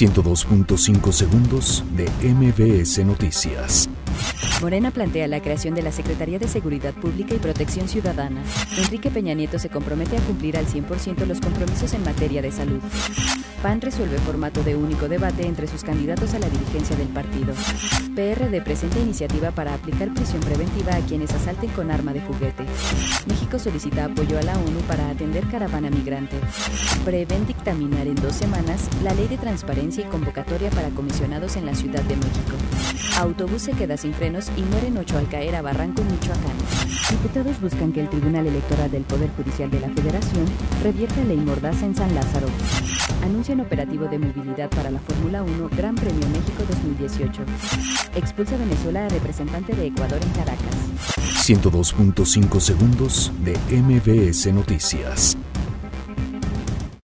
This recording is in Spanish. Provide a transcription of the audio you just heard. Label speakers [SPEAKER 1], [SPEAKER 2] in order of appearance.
[SPEAKER 1] 102.5 segundos de MBS Noticias.
[SPEAKER 2] Morena plantea la creación de la Secretaría de Seguridad Pública y Protección Ciudadana. Enrique Peña Nieto se compromete a cumplir al 100% los compromisos en materia de salud. PAN resuelve formato de único debate entre sus candidatos a la dirigencia del partido. PRD presenta iniciativa para aplicar prisión preventiva a quienes asalten con arma de juguete. México solicita apoyo a la ONU para atender caravana migrante. Prevén dictaminar en dos semanas la ley de transparencia y convocatoria para comisionados en la Ciudad de México. Autobús se queda sin frenos y mueren ocho al caer a Barranco, Michoacán. Diputados buscan que el Tribunal Electoral del Poder Judicial de la Federación revierta ley Mordaza en San Lázaro. Anuncian operativo de movilidad para la Fórmula 1 Gran Premio México 2018. Expulsa Venezuela a representante de Ecuador en Caracas.
[SPEAKER 1] 102.5 segundos de MBS Noticias.